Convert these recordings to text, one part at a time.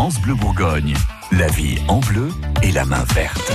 France Bleu Bourgogne. La vie en bleu et la main verte.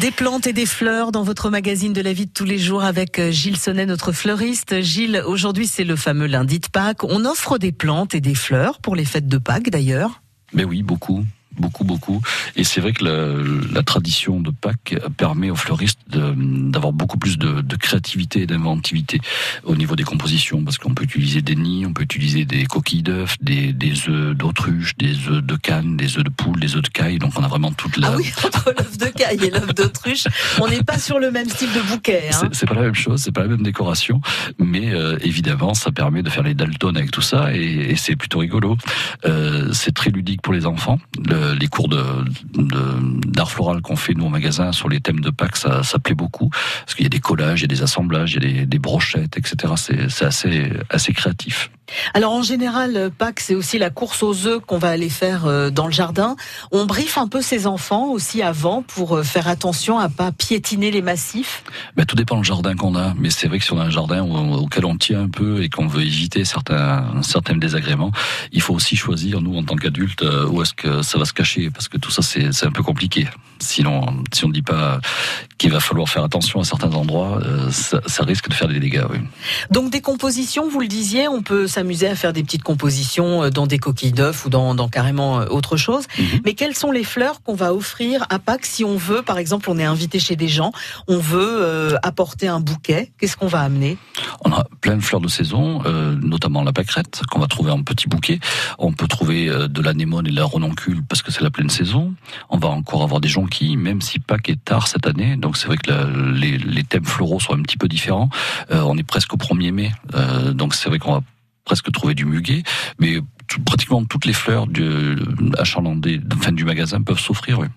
Des plantes et des fleurs dans votre magazine de la vie de tous les jours avec euh, Gilles Sonnet, notre fleuriste. Gilles, aujourd'hui c'est le fameux lundi de Pâques. On offre des plantes et des fleurs pour les fêtes de Pâques d'ailleurs. Mais oui, beaucoup beaucoup, beaucoup. Et c'est vrai que la, la, tradition de Pâques permet aux fleuristes d'avoir beaucoup plus de, de créativité et d'inventivité au niveau des compositions, parce qu'on peut utiliser des nids, on peut utiliser des coquilles d'œufs, des, des œufs d'autruche, des œufs de canne, des œufs de poule, des œufs de caille. Donc on a vraiment toute la. Ah oui, entre l'œuf de caille et l'œuf d'autruche, on n'est pas sur le même style de bouquet. Hein. C'est pas la même chose, c'est pas la même décoration, mais euh, évidemment ça permet de faire les Dalton avec tout ça et, et c'est plutôt rigolo. Euh, c'est très ludique pour les enfants. Le, les cours d'art floral qu'on fait nous au magasin sur les thèmes de Pâques, ça, ça plaît beaucoup parce qu'il y a des collages, il y a des assemblages, il y a des, des brochettes, etc. C'est assez assez créatif. Alors en général, Pâques, c'est aussi la course aux œufs qu'on va aller faire euh, dans le jardin. On briefe un peu ses enfants aussi avant pour euh, faire attention à pas piétiner les massifs. Ben, tout dépend du jardin qu'on a, mais c'est vrai que si on a un jardin auquel on tient un peu et qu'on veut éviter certains certains désagréments, il faut aussi choisir nous en tant qu'adultes euh, où est-ce que ça va se cacher parce que tout ça c'est un peu compliqué. Sinon, si on ne dit pas qu'il va falloir faire attention à certains endroits, ça, ça, risque de faire des dégâts. Oui. Donc des compositions, vous le disiez, on peut s'amuser à faire des petites compositions euh, dans des coquilles d'œufs ou dans, dans, carrément euh, autre chose. Mhm. Mais quelles sont les fleurs qu'on va offrir à Pâques si on veut, par exemple, on est invité chez des gens, on veut euh, apporter un bouquet, qu'est-ce qu'on va amener? On a plein de fleurs de saison, euh, notamment la pâquerette qu'on va trouver en petit bouquet. On peut trouver de l'anémone et de la renoncule parce que c'est la pleine saison. On va encore avoir des jonquilles, même si Pâques est tard cette année. Donc c'est vrai que les, les, thèmes floraux sont un petit peu différents. Euh, on est presque au 1er mai, euh, donc c'est vrai qu'on va presque trouver du muguet, mais pratiquement toutes les fleurs du achalandées, fin du magasin peuvent s'offrir. Oui.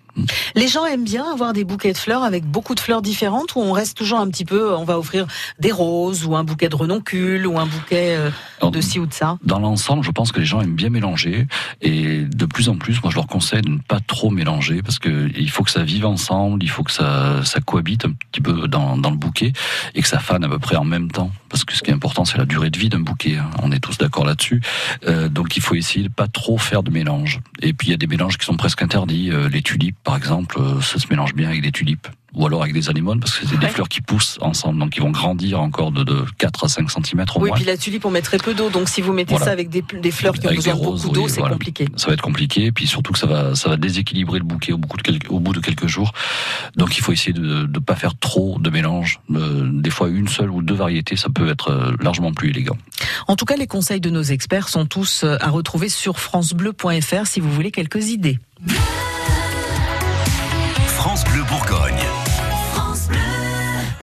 Les gens aiment bien avoir des bouquets de fleurs avec beaucoup de fleurs différentes ou on reste toujours un petit peu, on va offrir des roses ou un bouquet de renoncule ou un bouquet euh, de ci ou de ça? Dans l'ensemble, je pense que les gens aiment bien mélanger et de plus en plus, moi je leur conseille de ne pas trop mélanger parce que il faut que ça vive ensemble, il faut que ça, ça cohabite un petit peu dans, dans le bouquet et que ça fane à peu près en même temps parce que ce qui est important c'est la durée de vie d'un bouquet, hein. on est tous d'accord là-dessus. Euh, donc il faut essayer de pas trop faire de mélange. Et puis il y a des mélanges qui sont presque interdits, euh, les tulipes par exemple, euh, ça se mélange bien avec des tulipes ou alors avec des anémones parce que c'est des fleurs qui poussent ensemble donc ils vont grandir encore de, de 4 à 5 cm au oui, moins. puis la tulipe on met très peu d'eau donc si vous mettez ça avec des, des, fleurs qui ont besoin de beaucoup d'eau, c'est compliqué. Ça va être compliqué puis surtout que ça va ça va déséquilibrer le bouquet au bout de quelques, au bout de quelques jours. Donc il faut essayer de ne pas faire trop de mélange. Euh, des fois une seule ou deux variétés ça peut être euh, largement plus élégant. En tout cas les conseils de nos experts sont tous à retrouver sur francebleu.fr si vous voulez quelques idées. Bleu Bourgogne.